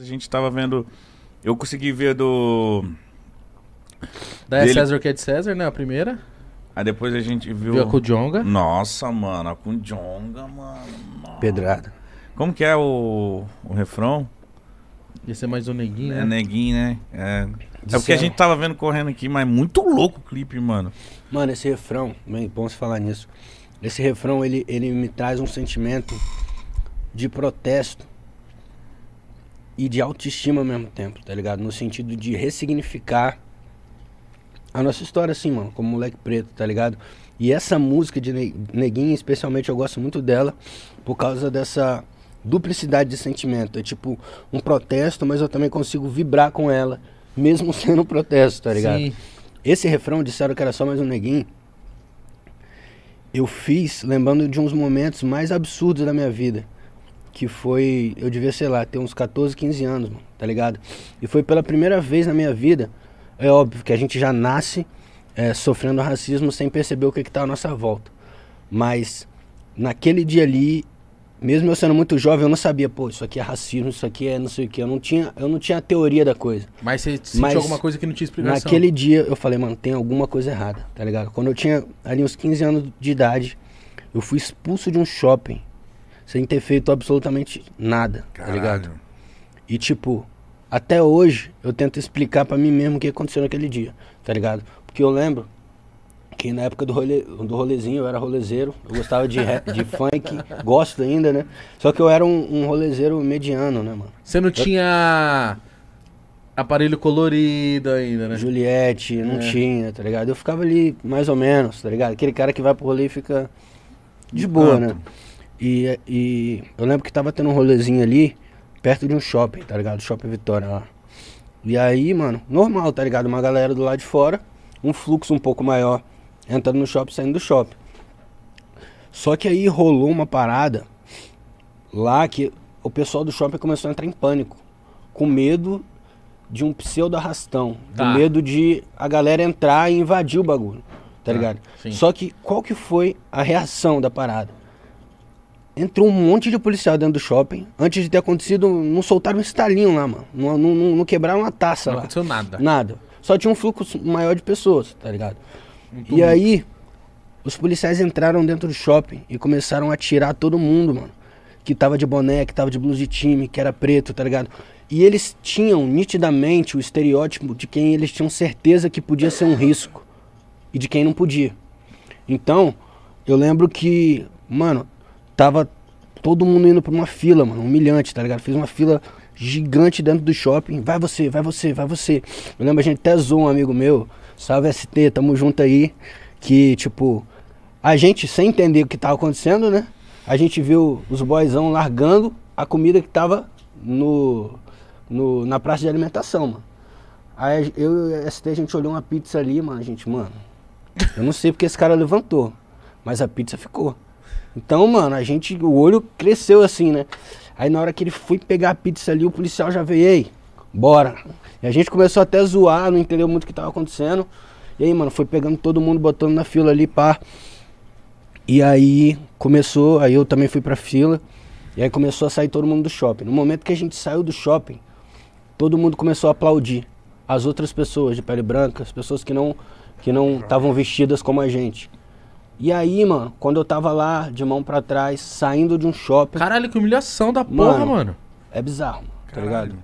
A gente tava vendo. Eu consegui ver do. Da é Dele- César que é de César, né? A primeira. Aí depois a gente viu. Viu a com o Jonga. Nossa, mano, a com Jonga, mano. nossa. Pedrada. Como que é o, o refrão? Ia ser mais um neguinho, É né? neguinho, né? É. É porque a Disseram- gente tava vendo correndo aqui, mas muito louco o clipe, mano. Mano, esse refrão, bem, bom se falar nisso. Esse refrão, ele, ele me traz um sentimento de protesto e de autoestima ao mesmo tempo, tá ligado? No sentido de ressignificar a nossa história, assim, mano, como moleque preto, tá ligado? E essa música de Ne- Neguinho, especialmente, eu gosto muito dela por causa dessa duplicidade de sentimento. É tipo um protesto, mas eu também consigo vibrar com ela, mesmo sendo um protesto, tá ligado? Sim. Esse refrão, disseram que era só mais um neguinho. Eu fiz lembrando de uns momentos mais absurdos da minha vida. Que foi, eu devia, sei lá, ter uns 14, 15 anos, mano, tá ligado? E foi pela primeira vez na minha vida. É óbvio que a gente já nasce é, sofrendo racismo sem perceber o que, que tá à nossa volta. Mas naquele dia ali, mesmo eu sendo muito jovem, eu não sabia, pô, isso aqui é racismo, isso aqui é não sei o que. Eu não tinha, eu não tinha a teoria da coisa. Mas você sentiu Mas alguma coisa que não tinha explicação. Naquele dia eu falei, mano, tem alguma coisa errada, tá ligado? Quando eu tinha ali uns 15 anos de idade, eu fui expulso de um shopping sem ter feito absolutamente nada, tá ligado? E tipo, até hoje eu tento explicar pra mim mesmo o que aconteceu naquele dia, tá ligado? Porque eu lembro que na época do, rolê, do rolezinho eu era rolezeiro, eu gostava de, rap, de funk, gosto ainda, né? Só que eu era um, um rolezeiro mediano, né, mano? Você não tinha aparelho colorido ainda, né? Juliette, não É. tinha, tá ligado? Eu ficava ali mais ou menos, tá ligado? Aquele cara que vai pro rolê e fica de boa, canto. né? E, e eu lembro que tava tendo um rolezinho ali, perto de um shopping, tá ligado? Shopping Vitória lá. E aí, mano, normal, tá ligado? Uma galera do lado de fora, um fluxo um pouco maior, entrando no shopping, saindo do shopping. Só que aí rolou uma parada lá que o pessoal do shopping começou a entrar em pânico, com medo de um pseudo arrastão, Tá. com medo de a galera entrar e invadir o bagulho, tá, Tá, ligado? sim. Só que qual que foi a reação da parada? Entrou um monte de policial dentro do shopping. Antes de ter acontecido, não soltaram um estalinho lá, mano. Não, não, não- não quebraram uma taça Não lá. aconteceu nada. Nada. Só tinha um fluxo maior de pessoas, tá ligado? Um E tumulto. aí, os policiais entraram dentro do shopping e começaram a atirar todo mundo, mano. Que tava de boné, que tava de blusa de time, que era preto, tá ligado? E eles tinham nitidamente o estereótipo de quem eles tinham certeza que podia ser um risco e de quem não podia. Então, eu lembro que, mano, tava todo mundo indo pra uma fila, mano, humilhante, tá ligado? Fiz uma fila gigante dentro do shopping. Vai você, vai você, vai você. Eu lembro a gente até zoou um amigo meu, salve ST, tamo junto aí, que, tipo, a gente, sem entender o que tava acontecendo, né? A gente viu os boyzão largando a comida que tava no, no, na praça de alimentação, mano. Aí eu e o ST, a gente olhou uma pizza ali, mano, a gente, mano, eu não sei porque esse cara levantou, mas a pizza ficou. Então, mano, a gente, o olho cresceu assim, né? Aí na hora que ele foi pegar a pizza ali, o policial já veio, ei, bora. E a gente começou até a zoar, não entendeu muito o que tava acontecendo. E aí, mano, foi pegando todo mundo, botando na fila ali, pá. E aí começou, aí eu também fui pra fila. E aí começou a sair todo mundo do shopping. No momento que a gente saiu do shopping, todo mundo começou a aplaudir as outras pessoas de pele branca, as pessoas que não que não estavam vestidas como a gente. E aí, mano, quando eu tava lá de mão pra trás, saindo de um shopping, Caralho, que humilhação da porra, Mano. mano. é bizarro, mano, tá ligado?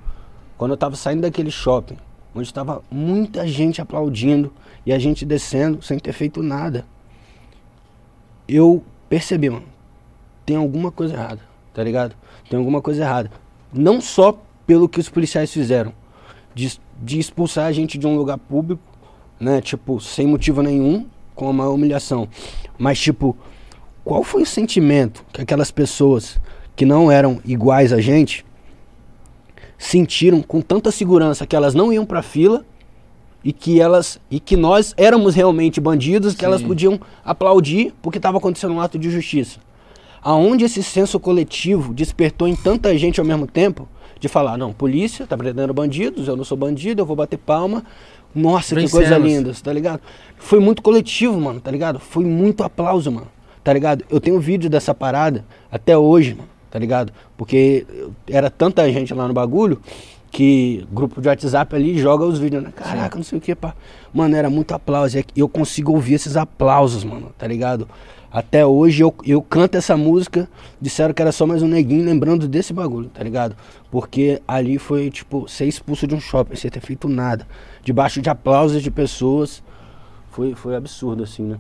Quando eu tava saindo daquele shopping, onde tava muita gente aplaudindo e a gente descendo sem ter feito nada, eu percebi, mano, tem alguma coisa errada, tá ligado? Tem alguma coisa errada. Não só pelo que os policiais fizeram, de, de expulsar a gente de um lugar público, né, tipo, sem motivo nenhum, com uma humilhação, mas tipo, qual foi o sentimento que aquelas pessoas que não eram iguais a gente sentiram com tanta segurança que elas não iam pra fila e que elas e que nós éramos realmente bandidos que elas Sim. podiam aplaudir porque estava acontecendo um ato de justiça. Aonde esse senso coletivo despertou em tanta gente ao mesmo tempo de falar, não, polícia tá prendendo bandidos, eu não sou bandido, eu vou bater palma. Nossa, que coisa Vencemos. linda, tá ligado? Foi muito coletivo, mano, tá ligado? Foi muito aplauso, mano. Tá ligado? Eu tenho vídeo dessa parada até hoje, mano. tá ligado? Porque era tanta gente lá no bagulho que grupo de WhatsApp ali joga os vídeos, né? Caraca, não sei o que, pá. Mano, era muito aplauso. E eu consigo ouvir esses aplausos, mano, tá ligado? Até hoje eu, eu canto essa música, disseram que era só mais um neguinho lembrando desse bagulho, tá ligado? Porque ali foi, tipo, ser expulso de um shopping sem ter feito nada. Debaixo de aplausos de pessoas. Foi, foi absurdo, assim, né?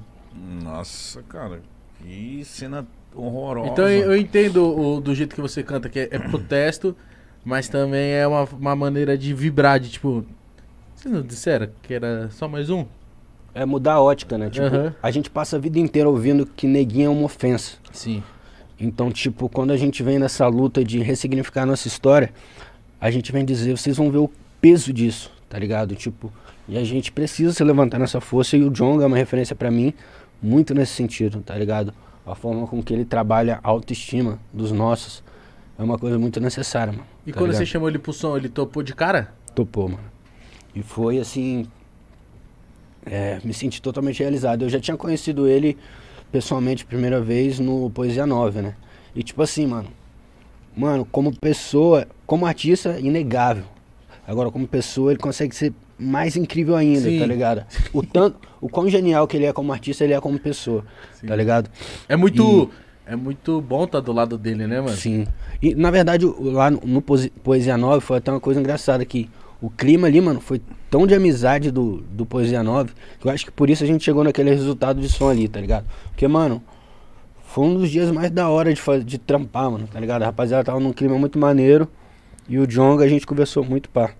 Nossa, cara. Que cena horrorosa. Então eu entendo o, do jeito que você canta, que é, é protesto, mas também é uma, uma maneira de vibrar, de tipo. Vocês não disseram que era só mais um? É mudar a ótica, né? Tipo, Aham. a gente passa a vida inteira ouvindo que neguinho é uma ofensa. Sim. Então, tipo, quando a gente vem nessa luta de ressignificar a nossa história, a gente vem dizer, vocês vão ver o peso disso, tá ligado? Tipo, e a gente precisa se levantar nessa força e o Jonga é uma referência pra mim muito nesse sentido, tá ligado? A forma com que ele trabalha a autoestima dos nossos é uma coisa muito necessária, mano. E tá quando ligado? você chamou ele pro som, ele topou de cara? Topou, mano. E foi assim. É, me senti totalmente realizado. Eu já tinha conhecido ele pessoalmente primeira vez no Poesia 9, né? E tipo assim, mano. Mano, como pessoa, como artista, inegável. Agora, como pessoa, ele consegue ser mais incrível ainda, Sim. tá ligado? O tanto, o quão genial que ele é como artista, ele é como pessoa, Sim. tá ligado? É muito. É muito bom estar do lado dele, né, mano? Sim. E na verdade, lá no, no Poesi- Poesia 9 foi até uma coisa engraçada que o clima ali, mano, foi tão de amizade do, do Poesia 9 que eu acho que por isso a gente chegou naquele resultado de som ali, tá ligado? Porque, mano, foi um dos dias mais da hora de, faz- de trampar, mano, tá ligado? A rapaziada tava num clima muito maneiro e o Jonga a gente conversou muito, pá.